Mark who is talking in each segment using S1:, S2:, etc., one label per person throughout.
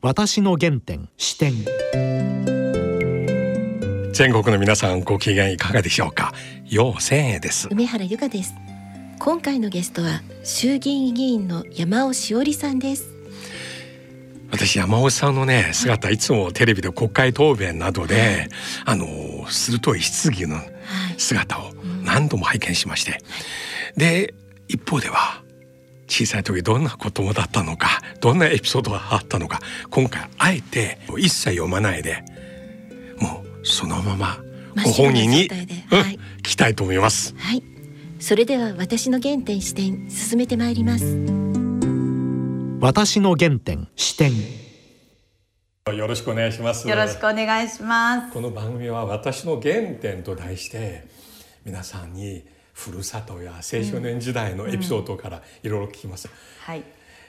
S1: 私の原点視点。
S2: 全国の皆さんご機嫌いかがでしょうか？陽千恵です。
S3: 梅原由香です。今回のゲストは衆議院議員の山尾志織さんです。
S2: 私山尾さんのね姿いつもテレビで国会答弁などで、あの鋭い質疑の姿を何度も拝見しまして、で一方では小さい時どんな子供だったのかどんなエピソードがあったのか今回あえて一切読まないでもうそのままご本人に、はい、聞きたいと思います。
S3: はい。それでは私の原点視点進めてまいります。
S1: 私の原点視点。
S2: よろしくお願いします。
S4: よろしくお願いします。
S2: この番組は私の原点と題して皆さんにふるさとや青少年時代のエピソードからいろいろ聞きます、うん。
S4: はい、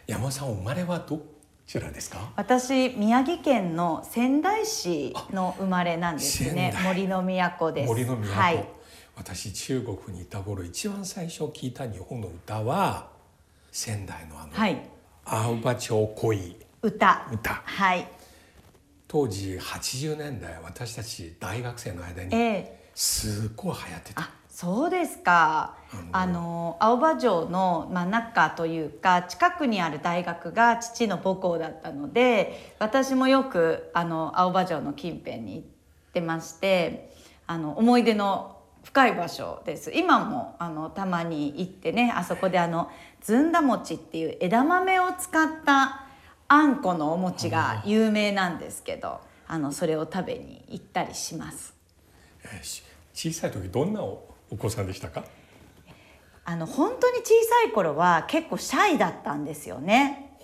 S2: 山さん生まれはどちらですか？
S4: 私宮城県の仙台市の生まれなんですね。森の都です。
S2: 森の都、はい、私中国にいた頃一番最初聞いた日本の歌は仙台のあの、はい、青葉町恋。
S4: 歌。
S2: 歌。
S4: はい。
S2: 当時80年代私たち大学生の間にすっごい流行ってた、えー
S4: そうですか。あの青葉城の、まあ、中というか近くにある大学が父の母校だったので私もよくあの青葉城の近辺に行ってましてあの思い出の深い場所です今もあのたまに行ってねあそこであのずんだ餅っていう枝豆を使ったあんこのお餅が有名なんですけどあのそれを食べに行ったりします。
S2: 小さい時どんなおお子さんでしたか？
S4: あの本当に小さい頃は結構シャイだったんですよね。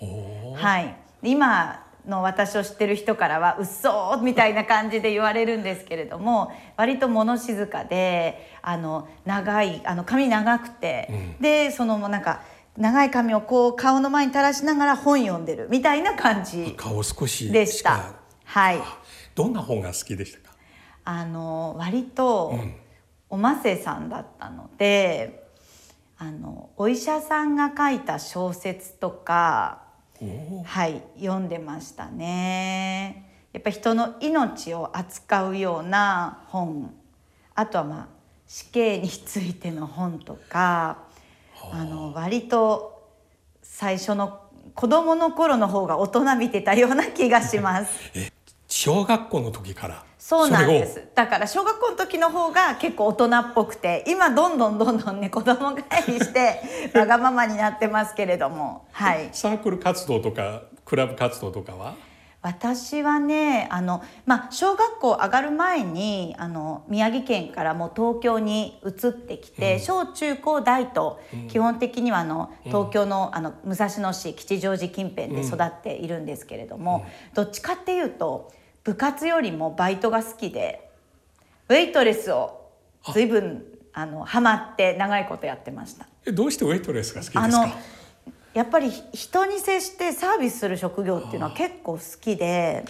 S4: はい、今の私を知ってる人からは「うっそ!」みたいな感じで言われるんですけれども割と物静かであの長いあの髪長くて、うん、でそのもなんか長い髪をこう顔の前に垂らしながら本読んでるみたいな感じ
S2: 顔少し
S4: でした。はい。
S2: どんな本が好きでしたか？
S4: あの割と、うんおませさんだったのであのお医者さんが書いた小説とかはい読んでましたね。やっぱ人の命を扱うような本あとはまあ死刑についての本とかあの割と最初の子供の頃の方が大人見てたような気がします。
S2: 小学校の時から。
S4: そうなんです。だから小学校の時の方が結構大人っぽくて今どんどんどんどんね子供帰りして わがままになってますけれども。はい。
S2: サークル活動とかクラブ活動とかは？
S4: 私はねあの、まあ、小学校上がる前にあの宮城県からも東京に移ってきて、うん、小中高大と、基本的にはあの東京のあの武蔵野市吉祥寺近辺で育っているんですけれども、どっちかっていうと部活よりもバイトが好きでウェイトレスを随分あ。のハマって長いことやってました。
S2: えどうしてウェイトレスが好きですか？
S4: やっぱり人に接してサービスする職業っていうのは結構好きで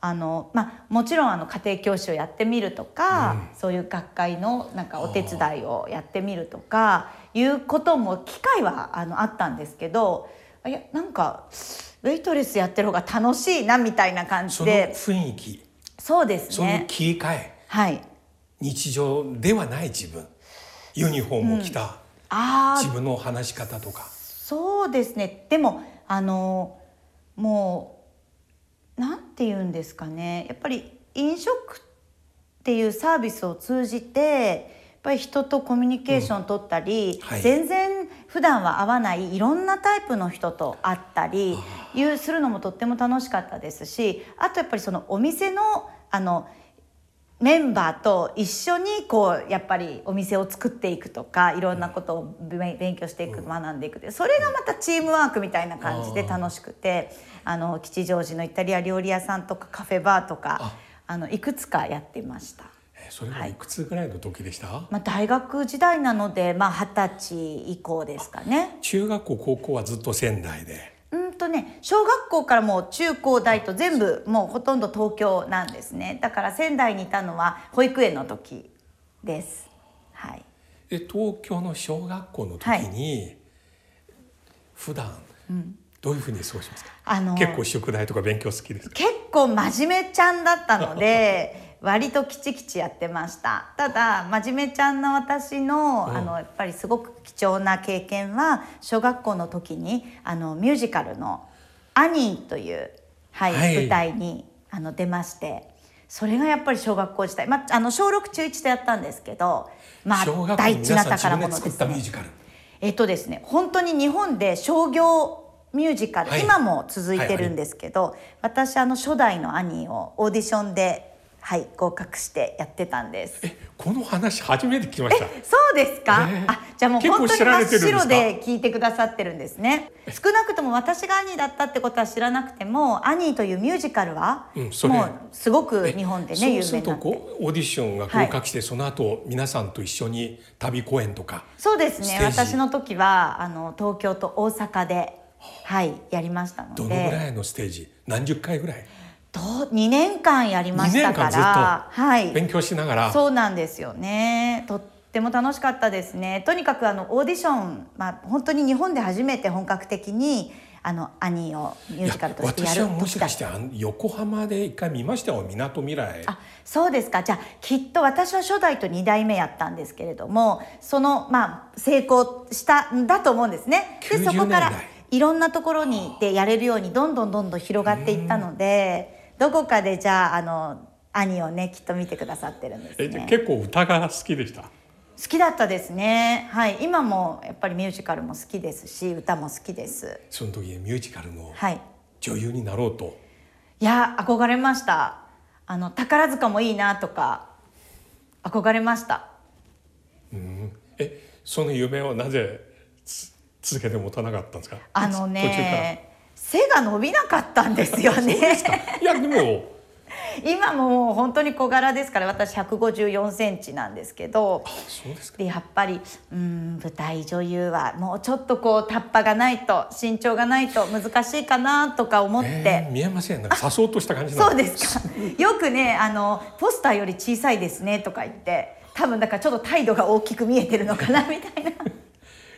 S4: あの、まあ、もちろんあの家庭教師をやってみるとか、うん、そういう学会のなんかお手伝いをやってみるとかいうことも機会はあのあったんですけどいやなんかウェイトレスやってる方が楽しいなみたいな感じで。
S2: 雰囲気。
S4: そうですね。
S2: その切り替え、
S4: はい、
S2: 日常ではない自分。ユニフォームを着た、うん、あ自分の話し方とか。
S4: そうですね。でもあのもうなんて言うんですかね。やっぱり飲食っていうサービスを通じてぱり人とコミュニケーション取ったり、うん。はい、全然普段は会わないいろんなタイプの人と会ったりいうするのもとっても楽しかったですしあとやっぱりそのお店のあのメンバーと一緒にこうやっぱりお店を作っていくとかいろんなことを勉強していく、学んでいくそれがまたチームワークみたいな感じで楽しくてあの吉祥寺のイタリア料理屋さんとかカフェバーとかあのいくつかやってました。
S2: それはい。くつぐらいの時でした、はい、
S4: まあ、大学時代なのでまあ二十歳以降ですかね。
S2: 中学校高校はずっと仙台で。
S4: うんとね小学校からもう中高大と全部もうほとんど東京なんですね。だから仙台にいたのは保育園の時です。はい。
S2: で東京の小学校の時に、はい、普段どういうふうに過ごしますか？
S4: あの
S2: 結構宿題とか勉強好きですか？
S4: 結構真面目ちゃんだったので 割ときちきちやってました。ただ真面目ちゃんの私の,、
S2: うん。
S4: あのやっぱりすごく貴重な経験は小学校の時にあのミュージカルの「アニー」という、はい
S2: はい。
S4: 舞台にあの出ましてそれがやっぱり小学校時代、まあ、あの小6中1でやったんですけど、まあ、大事な宝物ですね。
S2: ミュージカル。
S4: えっとですね本当に日本で商業ミュージカル、
S2: はい。
S4: 今も続いてるんですけど、私あの初代の兄をオーディションで、はい、合格してやってたんです。
S2: えこの話初めて聞きました。
S4: そうですか、
S2: えー。
S4: あじゃあもう本当に真っ白で聞いてくださってるんですね少なくとも私が兄だったってことは知らなくても「アニー」というミュージカルは、もうすごく日本でね有名にな
S2: オーディションが合格して、その後皆さんと一緒に旅公演とか
S4: そうですね。私の時はあの東京と大阪ではいやりましたので。
S2: どのぐらいのステージ？何十回ぐらい？
S4: 2年間やりましたか
S2: 2年間ずっと
S4: らはい。
S2: 勉強しながら、
S4: そうなんですよね。とっても楽しかったですね。とにかくあのオーディション、まあ、本当に日本で初めて本格的にあのアニーをミュージカルとしてやる
S2: 私はもしかして横浜で一回見ましたよみなとみらい
S4: あそうですか。じゃあきっと私は初代と2代目やったんですけれどもそのまあ成功したんだと思うんですね。でそ
S2: 90
S4: こからいろんなところにでやれるようにどんどんどんどん広がっていったのでどこかでじゃああの兄をねきっと見てくださってるんです
S2: えじゃあ
S4: ね。
S2: 結構歌が好きでした？
S4: 好きだったですね。はい今もやっぱりミュージカルも好きですし歌も好きです。
S2: その時ミュージカルの
S4: はい。
S2: 女優になろうと、
S4: いや憧れました。あの宝塚もいいなとか憧れました。
S2: うんえその夢をなぜつ続けて持たなかったんですか？
S4: あの
S2: 途中から
S4: ね背が伸びなかったんですよね。
S2: いやでも。
S4: 今ももう本当に小柄ですから私154センチなんですけど。
S2: で
S4: やっぱりうん舞台女優はもうちょっとこうタッパがないと身長がないと難しいかなとか思って。
S2: えー見えません。なんかさそうとした感じな
S4: そうですか。よくね、あのポスターより小さいですねとか言って、多分だからちょっと態度が大きく見えてるのかなみたいな。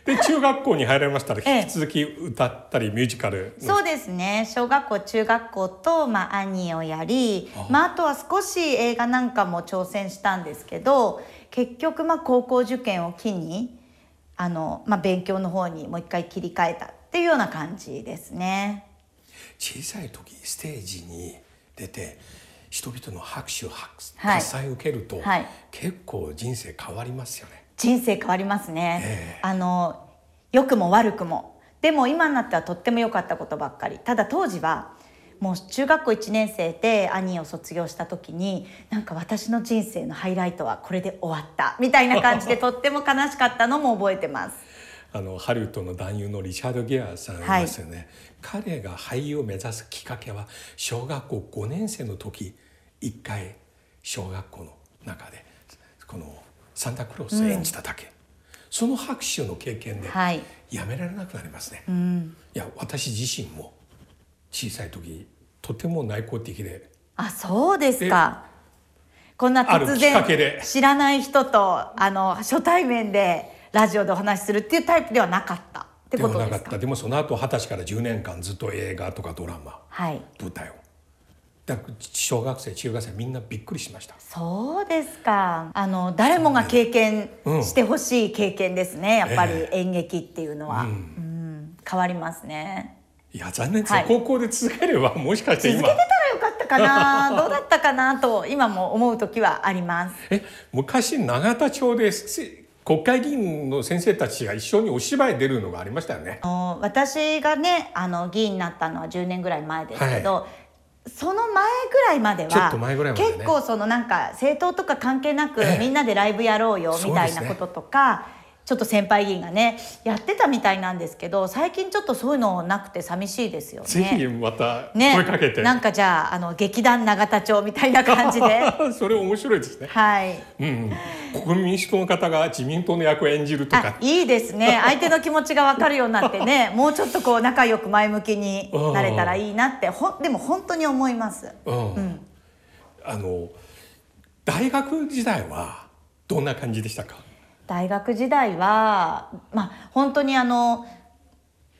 S2: で中学校に入られましたら
S4: ええ。
S2: 引き続き歌ったりミュージカルの。
S4: そうですね。小学校中学校と、まあ、アニーをやりまあ、あとは少し映画なんかも挑戦したんですけど結局まあ高校受験を機にあの、まあ、勉強の方にもう一回切り替えたっていうような感じですね。
S2: 小さい時ステージに出て人々の拍手拍
S4: はい。
S2: 喝采を受けると、
S4: はい。
S2: 結構人生変わりますよね。
S4: 人生変わりますね、
S2: ええ。
S4: あの良くも悪くも。でも今になってはとっても良かったことばっかり。ただ当時はもう中学校1年生で兄を卒業した時になんか私の人生のハイライトはこれで終わった。みたいな感じで とっても悲しかったのも覚えてます。
S2: あのハリウッドの男優のリチャード・ギアーさんいますよね、彼が俳優を目指すきっかけは小学校5年生の時。一回小学校の中でこのサンタクロースを演じただけ、その拍手の経験で
S4: はい。
S2: やめられなくなりますね、
S4: うん。
S2: いや私自身も小さい時とても内向的で。
S4: あそうですか。こんな突然
S2: で。
S4: 知らない人とあの初対面でラジオでお話しするっていうタイプではなかったって
S2: で
S4: ことですか？
S2: はなかった。でもその後二十歳から10年間ずっと映画とかドラマ
S4: はい。
S2: 舞台を小学生中学生みんなびっくりしました。
S4: そうですか。あの誰もが経験
S2: うん
S4: してほしい経験ですね。やっぱり
S2: え
S4: 演劇っていうのは、
S2: う
S4: うん。ん、変わりますね。
S2: いや残念ですね、
S4: はい。
S2: 高校で続ければもしかして今。
S4: 続けてたらよかったかな、どうだったかなと今も思う時はあります。
S2: え昔永田町でせ国会議員の先生たちが一緒にお芝居出るのがありましたよね。
S4: あの私がねあの議員になったのは10年ぐらい前ですけど、その前ぐらいまでは結構そのなんか政党とか関係なく、
S2: ええ。
S4: みんなでライブやろうよみたいなこととか、ちょっと先輩議員がねやってたみたいなんですけど最近ちょっとそういうのなくて寂しいですよね。
S2: ぜひまた
S4: ね。
S2: 声かけて、
S4: なんかじゃああの劇団永田町みたいな感じで。
S2: それ面白いですね、
S4: はい。
S2: うんうん、国民民主党の方が自民党の役を演じると
S4: あ
S2: か
S4: いいですね。相手の気持ちが分かるようになってね もうちょっとこう仲良く前向きになれたらいいなってほんでも本当に思います。
S2: うん。あの大学時代はどんな感じでしたか？
S4: 大学時代はまあ本当にあの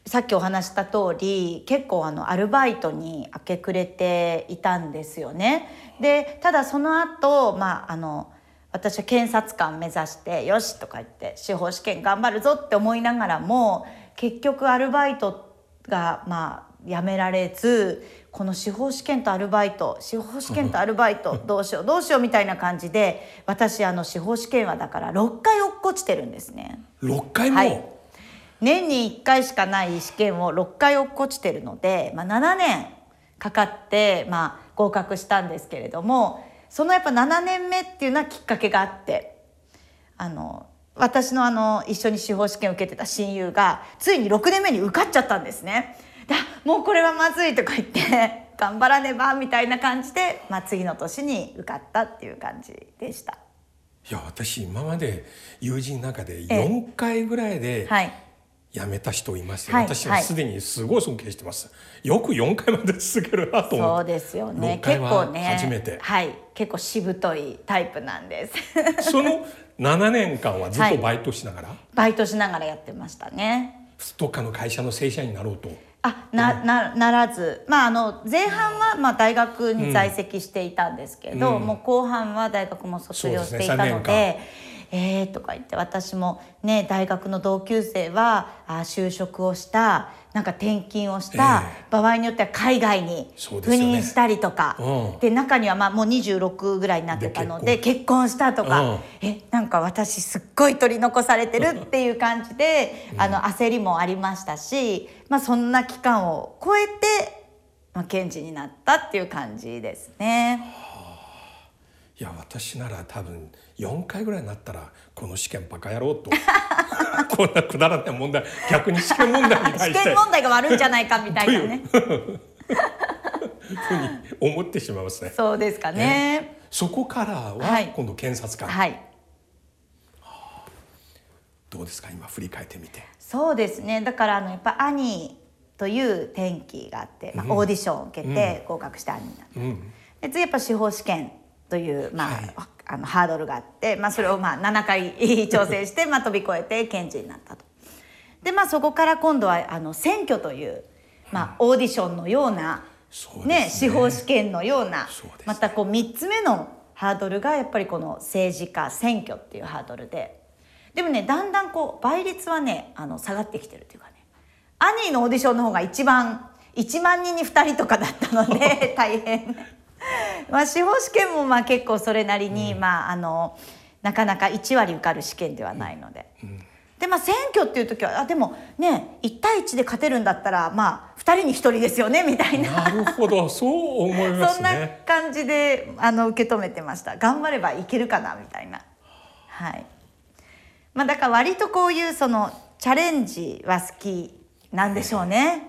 S4: さっきお話した通り結構あのアルバイトに明け暮れていたんですよね。でただその後、まああの私は検察官目指してよしとか言って司法試験頑張るぞって思いながらも結局アルバイトがまあやめられずこの司法試験とアルバイト司法試験とアルバイトどうしようどうしようみたいな感じで私あの司法試験はだから6回落っこちてるんですね。
S2: 6回も、
S4: はい年に1回しかない試験を6回落っこちてるので、まあ、7年かかって、まあ、合格したんですけれどもそのやっぱ7年目っていうのはきっかけがあってあの私のあの一緒に司法試験を受けてた親友がついに6年目に受かっちゃったんですね。もうこれはまずいとか言って頑張らねばみたいな感じで、まあ、次の年に受かったっていう感じでした。
S2: いや私今まで友人の中で
S4: ええ。
S2: 4回ぐらいで
S4: はい。
S2: 辞めた人いまして、
S4: はい
S2: 私はすでにすごい尊敬してます、よく4回まで続けるなと思
S4: そうですよね。
S2: 6回
S4: 結構
S2: は
S4: ね
S2: 初めて、
S4: はい。結構しぶといタイプなんです。
S2: その7年間はずっとバイトしながら、
S4: バイトしながらやってましたね。
S2: どっかの会社の正社員になろうと
S4: あななならず。まああの前半はまあ大学に在籍していたんですけど、
S2: うん。
S4: もう後半は大学も卒業していたのでえーとか言って私もね大学の同級生はあ就職をしたなんか転勤をした、
S2: え
S4: 場合によっては海外に赴任したりとか、
S2: うん。
S4: で中にはまあもう26ぐらいになってたので
S2: で
S4: 結婚。したとか、
S2: うん。
S4: えなんか私すっごい取り残されてるっていう 感じで、あの焦りもありましたし、まあ、そんな期間を超えて、まあ、検事になったっていう感じですね。
S2: いや私なら多分4回ぐらいになったらこの試験バカ野郎と。こんなくだらない問題逆に試験問題に対
S4: 試
S2: して。
S4: 験問題が悪いんじゃないかみたいなね。
S2: ふうに思ってしまいますね。
S4: そうですかね。
S2: そこから
S4: は
S2: はい。今度検察官、
S4: はい。
S2: どうですか？今振り返ってみて。
S4: そうですね。だからあのやっぱ兄という転機があって、まあ、オーディションを受けて合格して兄になった、
S2: うん、
S4: で次やっぱ司法試験という、まあ
S2: はい。
S4: あのハードルがあって、まあ、それをまあ7回挑戦して、まあ、飛び越えて検事になったと。でまあそこから今度はあの選挙という、まあ、オーディションのような、
S2: そうです
S4: ね。
S2: ね
S4: 司法試験のような
S2: ね。
S4: またこう3つ目のハードルがやっぱりこの政治家選挙っていうハードルで。でもねだんだんこう倍率はねあの下がってきてるっていうかね。兄のオーディションの方が一番1万人に2人とかだったので 大変。まあ司法試験もまあ結構それなりに、まああのなかなか1割受かる試験ではないので。でまあ選挙っていう時はあでもね1対1で勝てるんだったらまあ2人に1人ですよねみたいな。
S2: なるほど。そう思いま
S4: そんな
S2: すね。
S4: 感じであの受け止めてました。頑張ればいけるかなみたいな。はい。まあだから割とこういうそのチャレンジは好きなんでしょうね。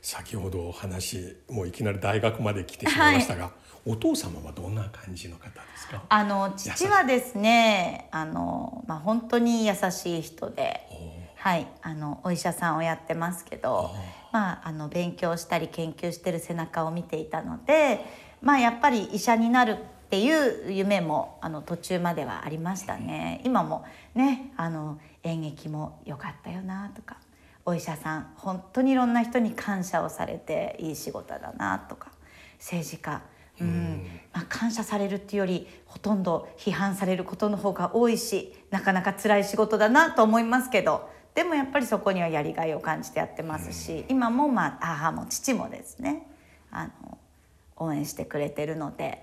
S2: 先ほどお話もういきなり大学まで来てしまいましたが、お父様はどんな感じの方ですか？
S4: あの父はですねあの、まあ、本当に優しい人で、はい、あのお医者さんをやってますけど、まあ、あの勉強したり研究してる背中を見ていたので、まあ、やっぱり医者になるっていう夢もあの途中まではありましたね。今もねあの演劇も良かったよなとかお医者さん本当にいろんな人に感謝をされていい仕事だなとか政治家うん。まあ、感謝されるっていうよりほとんど批判されることの方が多いしなかなか辛い仕事だなと思いますけどでもやっぱりそこにはやりがいを感じてやってますし、今もまあ母も父もですねあの応援してくれてるので、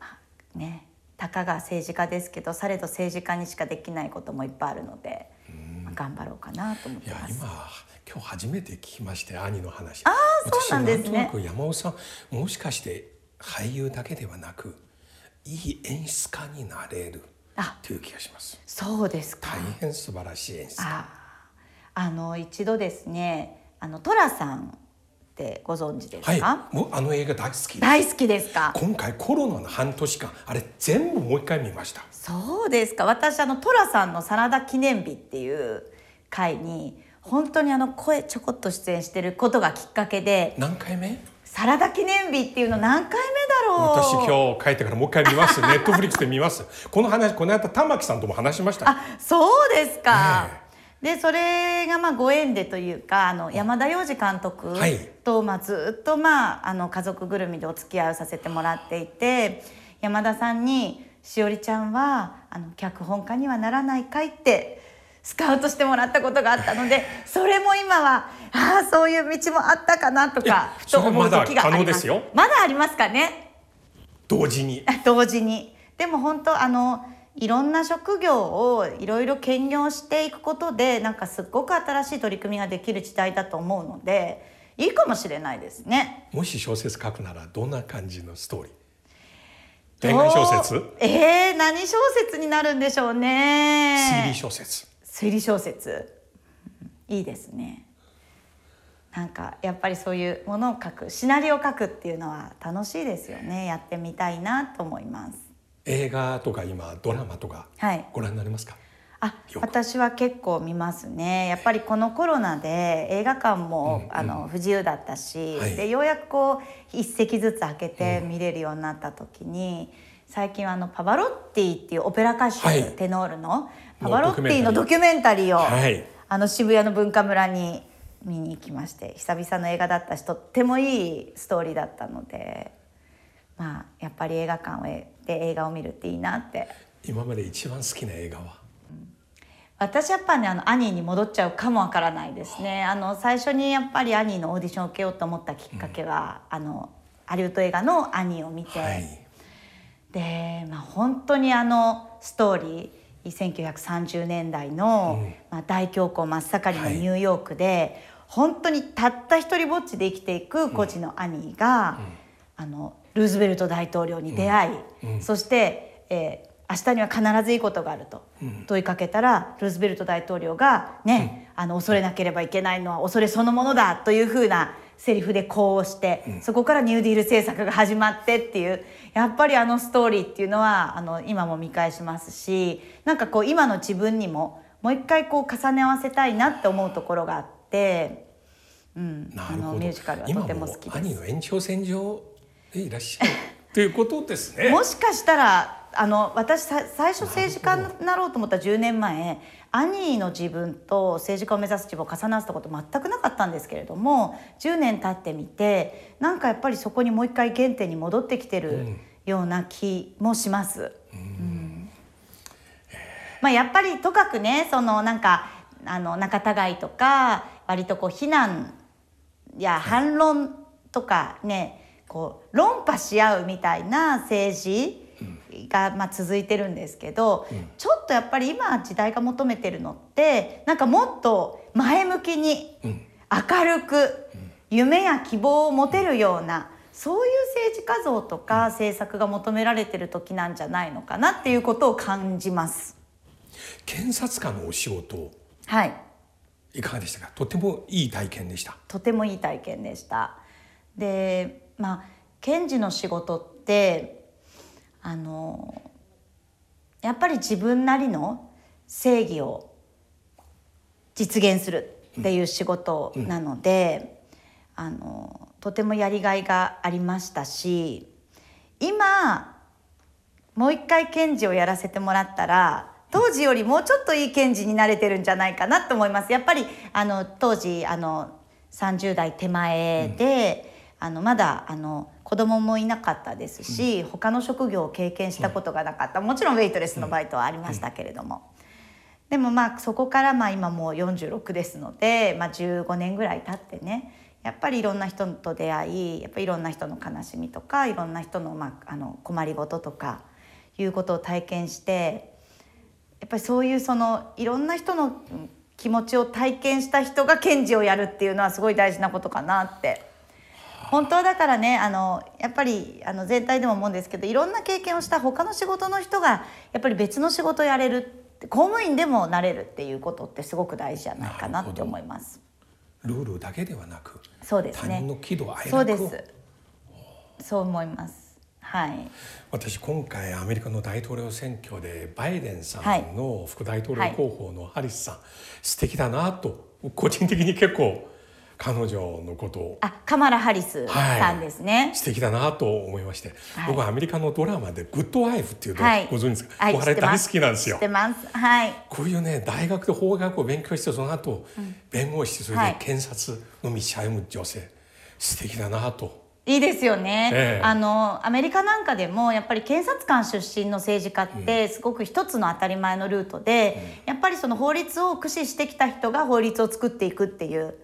S4: まあね、たかが政治家ですけどされど政治家にしかできないこともいっぱいあるので、まあ頑張ろうかなと思ってます。
S2: 今今日初めて聞きまして兄の話。
S4: あそうなんですね
S2: 山尾さんもしかして俳優だけではなくいい演出家になれる
S4: あ
S2: という気がします。
S4: そうですか
S2: 大変素晴らしい演出家。
S4: ああの一度ですねあの寅さんってご存知ですか、
S2: はい、もうあの映画大好きです。
S4: 大好きですか？
S2: 今回コロナの半年間あれ全部もう一回見ました。
S4: そうですか私あの寅さんの「真田記念日」っていう回に本当にあの声ちょこっと出演してることがきっかけで
S2: 何回目？
S4: 「真田記念日」っていうの何回目だろう
S2: 私今日帰ってからもう一回見ます。ネットフリックスで見ます。この話この間玉木さんとも話しました。
S4: あそうですか、
S2: え
S4: でそれがまあご縁でというかあの山田洋次監督
S2: はい
S4: と、まあ、ずっと、まあ、あの家族ぐるみでお付き合いをさせてもらっていて山田さんに「しおりちゃんはあの脚本家にはならないかい?」ってスカウトしてもらったことがあったのでそれも今はああそういう道もあったかなとかふと思う時があります。
S2: よ。
S4: まだありますかね。
S2: 同時に。
S4: 同時に。でも本当あのいろんな職業をいろいろ兼業していくことでなんかすっごく新しい取り組みができる時代だと思うのでいいかもしれないですね。
S2: もし小説書くならどんな感じのストーリー？恋愛小説？
S4: えー、何小説になるんでしょうね。
S2: 推理小説
S4: 推理小説。うんいいですね。なんかやっぱりそういうものを書くシナリオを書くっていうのは楽しいですよね。やってみたいなと思います。
S2: 映画とか今ドラマとか
S4: はい。
S2: ご覧になりますか、
S4: あ
S2: よく
S4: 私は結構見ますね。やっぱりこのコロナで映画館も、あの不自由だったし、
S2: はい。
S4: でようやくこう一席ずつ開けて見れるようになった時に、最近はあのパバロッティっていうオペラ歌手、
S2: はい。
S4: テノールのパ
S2: の
S4: バロッティのドキュメンタリー。を、
S2: はい。
S4: あの渋谷の文化村に見に行きまして久々の映画だったしとってもいいストーリーだったのでまあやっぱり映画館で映画を見るっていいなって。
S2: 今まで一番好きな映画は？
S4: 私やっぱねあのアニーに戻っちゃうかもわからないですね。あ。の最初にやっぱりアニーのオーディションを受けようと思ったきっかけは、あのハリウッド映画のアニーを見て、
S2: はい。
S4: で、まあ、本当にあのストーリー1930年代の、まあ、大恐慌真っ盛りのニューヨークで、本当にたった一人ぼっちで生きていく孤児のアニーが、あのルーズベルト大統領に出会い、そして、えー明日には必ずいいことがあると問いかけたらルーズベルト大統領がね、あの恐れなければいけないのは恐れそのものだというふうなセリフでこうして、そこからニューディール政策が始まってっていうやっぱりあのストーリーっていうのはあの今も見返しますしなんかこう今の自分にももう一回こう重ね合わせたいなって思うところがあって、うん、あのミュージカルはとても好きです。
S2: 兄。の延長線上でいらっしゃるということですね。
S4: もしかしたらあの私さ最初政治家になろうと思った10年前兄の自分と政治家を目指す自分を重なわせたこと全くなかったんですけれども10年経ってみてなんかやっぱりそこにもう一回原点に戻ってきてるような気もします。うん。まあ、やっぱりとかくねそのなんかあの仲違いとか割とこう非難や反論とかねこう論破し合うみたいな政治がまあ続いてるんですけど、ちょっとやっぱり今時代が求めてるのってなんかもっと前向きに明るく夢や希望を持てるようなそういう政治家像とか政策が求められてる時なんじゃないのかなっていうことを感じます。
S2: 検察官のお仕事
S4: はい。
S2: いかがでしたか？とてもいい体験でした。
S4: とてもいい体験でした。でまあ検事の仕事ってあのやっぱり自分なりの正義を実現するっていう仕事なので、あのとてもやりがいがありましたし今もう一回検事をやらせてもらったら当時よりもうちょっといい検事になれてるんじゃないかなと思います。やっぱりあの当時あの30代手前で、あのまだあの子供もいなかったですし、他の職業を経験したことがなかったもちろんウェイトレスのバイトはありましたけれども。でもまあそこからまあ今もう46ですので、まあ、15年ぐらい経ってねやっぱりいろんな人と出会いやっぱりいろんな人の悲しみとかいろんな人の,、まあ、あの困りごととかいうことを体験してやっぱりそういうそのいろんな人のうん気持ちを体験した人が検事をやるっていうのはすごい大事なことかなって。本当はだからねあのやっぱりあの全体でも思うんですけどいろんな経験をした他の仕事の人がやっぱり別の仕事をやれる公務員でもなれるっていうことってすごく大事じゃないかなって思います。
S2: ルールだけではなく
S4: そうですね。
S2: 他人の喜怒哀楽を。
S4: そうです。そう思います。はい。
S2: 私今回アメリカの大統領選挙でバイデンさ
S4: はい。
S2: んの副大統領候補のハリスさん、素敵だなと個人的に結構彼女のことを。
S4: あカマラ・ハリスさんですね、
S2: 素敵だなと思いまして、
S4: はい。
S2: 僕はアメリカのドラマで「グッドワイフ」っていうのを
S4: はい。
S2: ご存知ですか、
S4: はい
S2: 僕あれ大好きなんですよ。
S4: 知ってます。はい。
S2: こういうね大学で法学を勉強してその後、弁護士それ
S4: はい。
S2: で検察の道歩む女性。素敵だなと
S4: いいですよね、
S2: ええ。
S4: あのアメリカなんかでもやっぱり検察官出身の政治家ってすごく一つの当たり前のルートで、やっぱりその法律を駆使してきた人が法律を作っていくっていう、やっ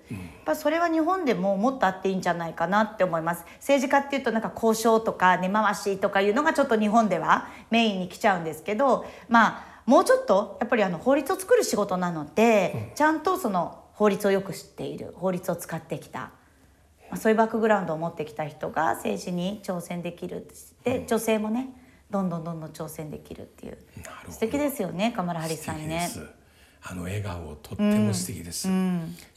S4: ぱそれは日本でももっとあっていいんじゃないかなって思います。政治家っていうとなんか交渉とか根回しとかいうのがちょっと日本ではメインに来ちゃうんですけどまあもうちょっとやっぱりあの法律を作る仕事なので、ちゃんとその法律をよく知っている法律を使ってきた。まあそういうバックグラウンドを持ってきた人が政治に挑戦できるで女性もねどんどんどんどん挑戦できるっていう素敵ですよねカマラ・ハリスさんね。
S2: あの笑顔とっても素敵です、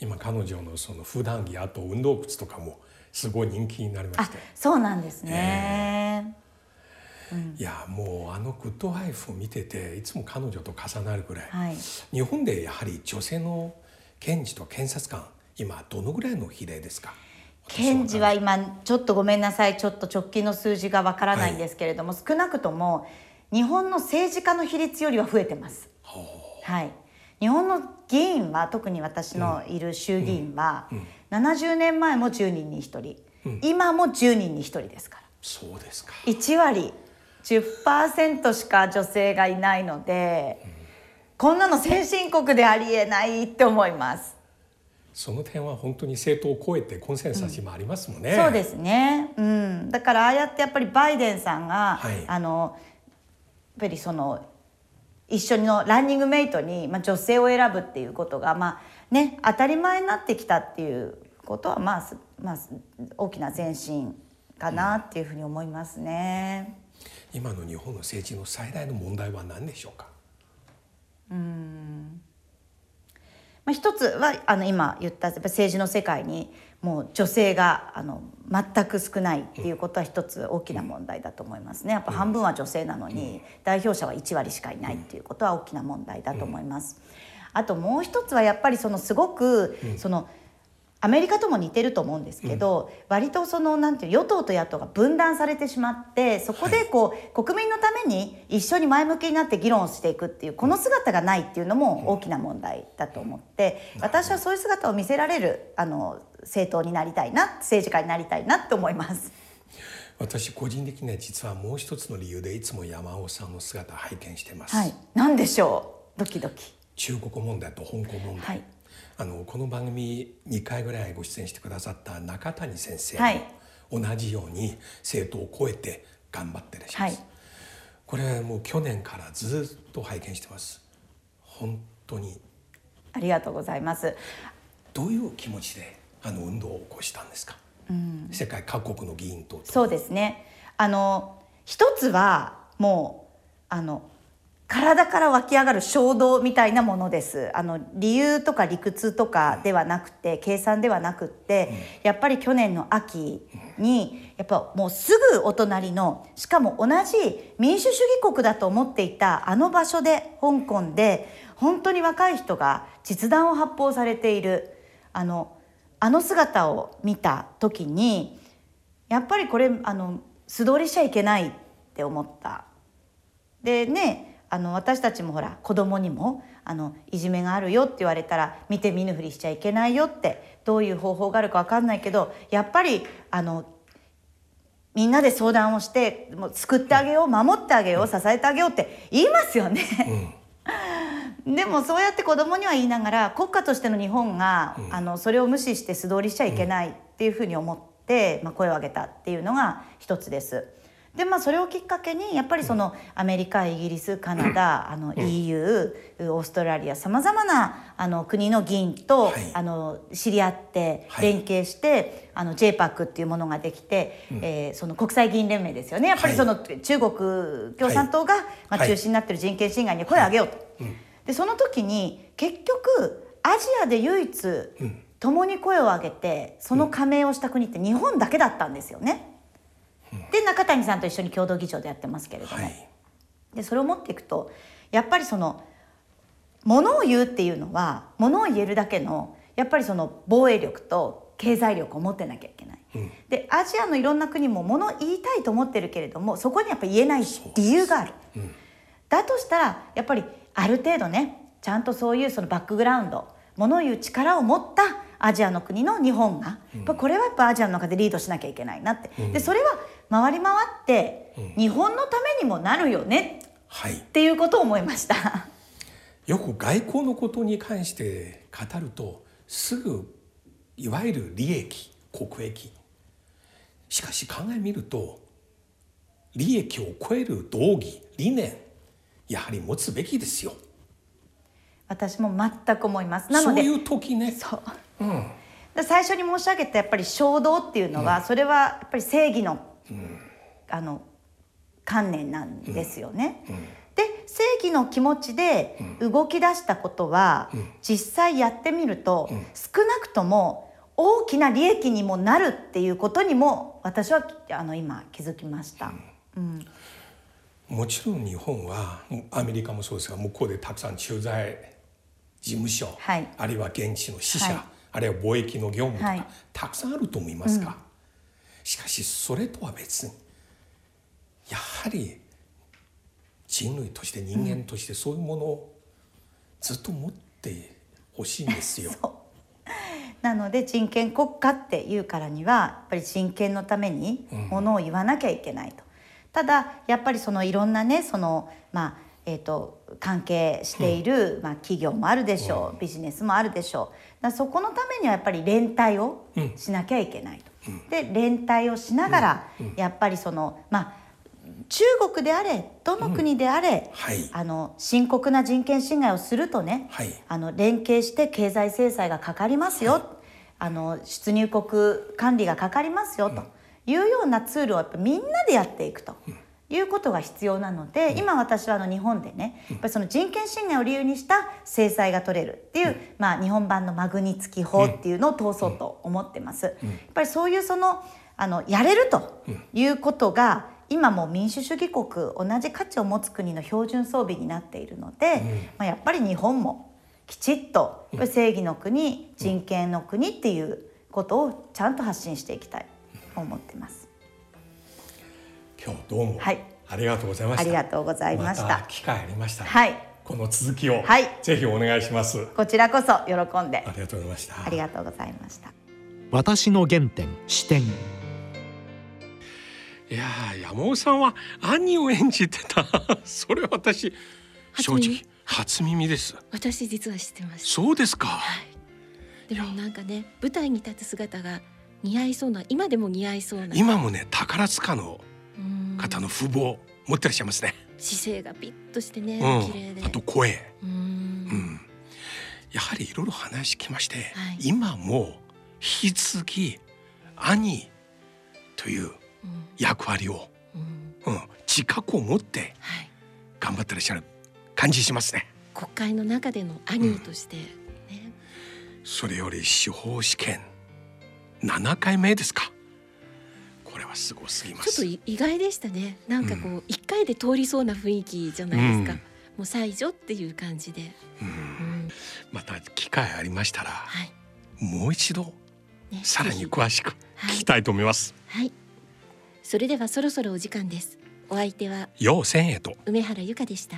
S2: 今彼女のその普段着あと運動靴とかもすごい人気になりま
S4: あ
S2: して。
S4: そうなんですね、
S2: いやもうあのグッドワイフを見てていつも彼女と重なるぐらい、
S4: はい。
S2: 日本でやはり女性の検事と検察官今どのぐらいの比例ですか？
S4: 検事は今ちょっとごめんなさいちょっと直近の数字がわからないんですけれども、少なくとも日本の政治家の比率よりは増えてます。はい、日本の議員は特に私のいる衆議院は、70年前も10人に1人、今も10人に1人ですから。
S2: そうですか。
S4: 1割10%しか女性がいないので、こんなの先進国でありえないって思います。
S2: その点は本当に政党を超えてコンセンサス今ありますもんね、
S4: そうですね、うん、だからああやってやっぱりバイデンさんが、
S2: はい。
S4: あのやっぱりその一緒のランニングメイトに、まあ、女性を選ぶっていうことが、まあね、当たり前になってきたっていうことは、まあすまあ、大きな前進かなっていうふうに思いますね。
S2: 今の日本の政治の最大の問題は何でしょうか？
S4: まあ、一つはあの今言ったやっぱ政治の世界にもう女性があの全く少ないっていうことは一つ大きな問題だと思いますね。やっぱ半分は女性なのに代表者は1割しかいないっていうことは大きな問題だと思います。あともう一つはやっぱりそのすごくそのアメリカとも似てると思うんですけど、割とそのなんていう与党と野党が分断されてしまってそこでこう、国民のために一緒に前向きになって議論をしていくっていうこの姿がないっていうのも大きな問題だと思って、私はそういう姿を見せられるあの政党になりたいな政治家になりたいなって思います。
S2: 私個人的には実はもう一つの理由でいつも山尾さんの姿を拝見してます、
S4: はい、なんでしょう？ドキドキ。
S2: 中国問題と香港問題、
S4: はい
S2: あのこの番組2回ぐらいご出演してくださった中谷先生
S4: はい。
S2: も同じように政党を超えて頑張ってらっしゃいます、
S4: はい。
S2: これもう去年からずっと拝見してます。本当に。
S4: ありがとうございます。
S2: どういう気持ちであの運動を起こしたんですか、世界各国の議員と
S4: そうですね。あの一つはもうあの体から湧き上がる衝動みたいなものです。あの理由とか理屈とかではなくて計算ではなくって、やっぱり去年の秋にやっぱもうすぐお隣のしかも同じ民主主義国だと思っていたあの場所で香港で本当に若い人が実弾を発砲されているあのあの姿を見た時にやっぱりこれあの素通りしちゃいけないって思った。でねあの私たちもほら子供にもあのいじめがあるよって言われたら見て見ぬふりしちゃいけないよってどういう方法があるか分かんないけどやっぱりあのみんなで相談をしてもう救ってあげよう守ってあげよう支えてあげようって言いますよね。でもそうやって子供には言いながら国家としての日本が、あのそれを無視して素通りしちゃいけないっていうふうに思って、まあ、声を上げたっていうのが一つです。でまあそれをきっかけにやっぱりそのアメリカイギリスカナダあの EU オーストラリアさまざまなあの国の議員と、
S2: はい。
S4: あの知り合って
S2: はい。
S4: 連携して、あの JPAC っていうものができて、えーその国際議員連盟ですよね。やっぱりその中国共産党が、まあ、
S2: はい。
S4: 中心になってる人権侵害に声を上げようと。でその時に結局アジアで唯一共に声を上げてその加盟をした国って日本だけだったんですよね。で中谷さんと一緒に共同議長でやってますけれども、
S2: はい。
S4: でそれを持っていくとやっぱりそのものを言うっていうのはものを言えるだけのやっぱりその防衛力と経済力を持ってなきゃいけない。
S2: うん。
S4: でアジアのいろんな国も物を言いたいと思ってるけれどもそこにやっぱ言えない理由がある。
S2: うん。
S4: だとしたらやっぱりある程度ねちゃんとそういうそのバックグラウンド物を言う力を持ったアジアの国の日本が、やっぱこれはやっぱアジアの中でリードしなきゃいけないなって、でそれは回り回って日本のためにもなるよね。
S2: はい。
S4: っていうことを思いました。
S2: よく外交のことに関して語るとすぐいわゆる利益国益。しかし考えみると利益を超える道義理念やはり持つべきですよ。
S4: 私も全く思います。なので
S2: そういう時ね。
S4: そう。
S2: うん。
S4: で最初に申し上げたやっぱり衝動っていうのは、それはやっぱり正義の,、あの観念なんですよね。で正義の気持ちで動き出したことは、実際やってみると、少なくとも大きな利益にもなるっていうことにも私はあの今気づきました。うん。
S2: もちろん日本はアメリカもそうですが向こうでたくさん駐在事務所、
S4: はい。
S2: あるいは現地の支社、
S4: はい。
S2: あるいは貿易の業務とか、
S4: はい。
S2: たくさんあると思いますが、しかしそれとは別にやはり人類として人間としてそういうものをずっと持ってほしいんですよ。
S4: なので人権国家っていうからにはやっぱり人権のためにものを言わなきゃいけないと。ただやっぱりそのいろんなねそのまあえー、と関係している、まあ、企業もあるでしょう、ビジネスもあるでしょう。だそこのためにはやっぱり連帯をしなきゃいけないと。で連帯をしながら、やっぱりそのまあ中国であれどの国であれ、
S2: はい。
S4: あの深刻な人権侵害をするとね、
S2: はい。
S4: あの連携して経済制裁がかかりますよ、あの出入国管理がかかりますよと。いうようなツールをやっぱみんなでやっていくと。いうことが必要なので、今私はあの日本でねやっぱりその人権侵害を理由にした制裁が取れるっていう、まあ、日本版のマグニツキ法っていうのを通そうと思ってます。やっぱりそういうそのあのやれるということが今も民主主義国同じ価値を持つ国の標準装備になっているので、まあ、やっぱり日本もきちっと正義の国、人権の国っていうことをちゃんと発信していきたいと思ってます。
S2: 今日どうも
S4: はい
S2: ありがとうございました。
S4: ありがとうございました
S2: また機会ありましたら、
S4: はい
S2: この続きを、
S4: はい
S2: ぜひお願いします。
S4: こちらこそ喜んで
S2: ありがとうございました。
S4: ありがとうございました。
S1: 私の原点視点
S2: いやー山尾さんは兄を演じてた。それ私正直
S3: 初耳。
S2: です。
S3: 私実は知ってました。
S2: そうですか。
S3: はい。でもなんかね舞台に立つ姿が似合いそうな今でも似合いそうな。
S2: 今もね宝塚の
S3: うん
S2: 方の風貌持ってらっしゃいますね。
S3: 姿勢がピッとしてね、
S2: うん。
S3: 綺麗で。
S2: あと声。
S3: うん。
S2: うん。やはりいろいろ話聞きまして、
S3: はい。
S2: 今も引き続き兄という
S3: うん
S2: 役割を、
S3: うん。
S2: うん、自覚を持って
S3: はい。
S2: 頑張ってらっしゃる感じしますね。
S3: 国会の中での兄として、ね。
S2: それより司法試験7回目ですか。これはすごすぎます。
S3: ちょっとい意外でしたね。なんかこう一、回で通りそうな雰囲気じゃないですか、
S2: うん。
S3: もう最初っていう感じで、
S2: うん。
S3: うん。
S2: また機会ありましたら
S3: はい、
S2: もう一度
S3: ね、
S2: さらに詳しく
S3: はい。
S2: 聞きたいと思います。
S3: はいそれではそろそろお時間です。お相手は
S2: よう千円と。
S3: 梅原由香でした